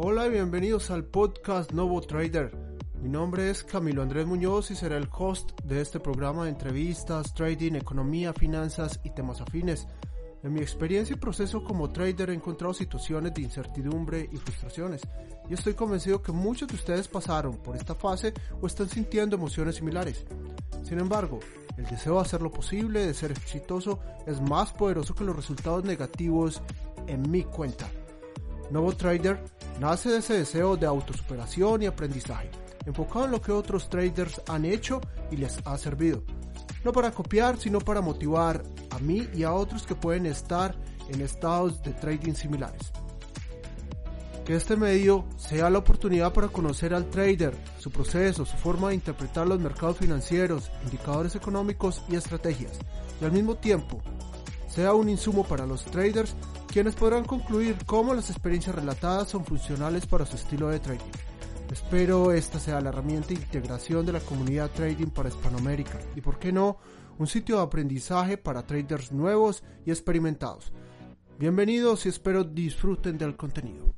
Hola y bienvenidos al podcast Novo Trader. Mi nombre es Camilo Andrés Muñoz y seré el host de este programa de entrevistas, trading, economía, finanzas y temas afines. En mi experiencia y proceso como trader he encontrado situaciones de incertidumbre y frustraciones y estoy convencido que muchos de ustedes pasaron por esta fase o están sintiendo emociones similares. Sin embargo, el deseo de hacer lo posible, de ser exitoso, es más poderoso que los resultados negativos en mi cuenta. Novo Trader nace de ese deseo de autosuperación y aprendizaje, enfocado en lo que otros traders han hecho y les ha servido. No para copiar, sino para motivar a mí y a otros que pueden estar en estados de trading similares. Que este medio sea la oportunidad para conocer al trader, su proceso, su forma de interpretar los mercados financieros, indicadores económicos y estrategias, y al mismo tiempo sea un insumo para los traders quienes podrán concluir cómo las experiencias relatadas son funcionales para su estilo de trading. Espero esta sea la herramienta de integración de la comunidad trading para Hispanoamérica y, por qué no, un sitio de aprendizaje para traders nuevos y experimentados. Bienvenidos y espero disfruten del contenido.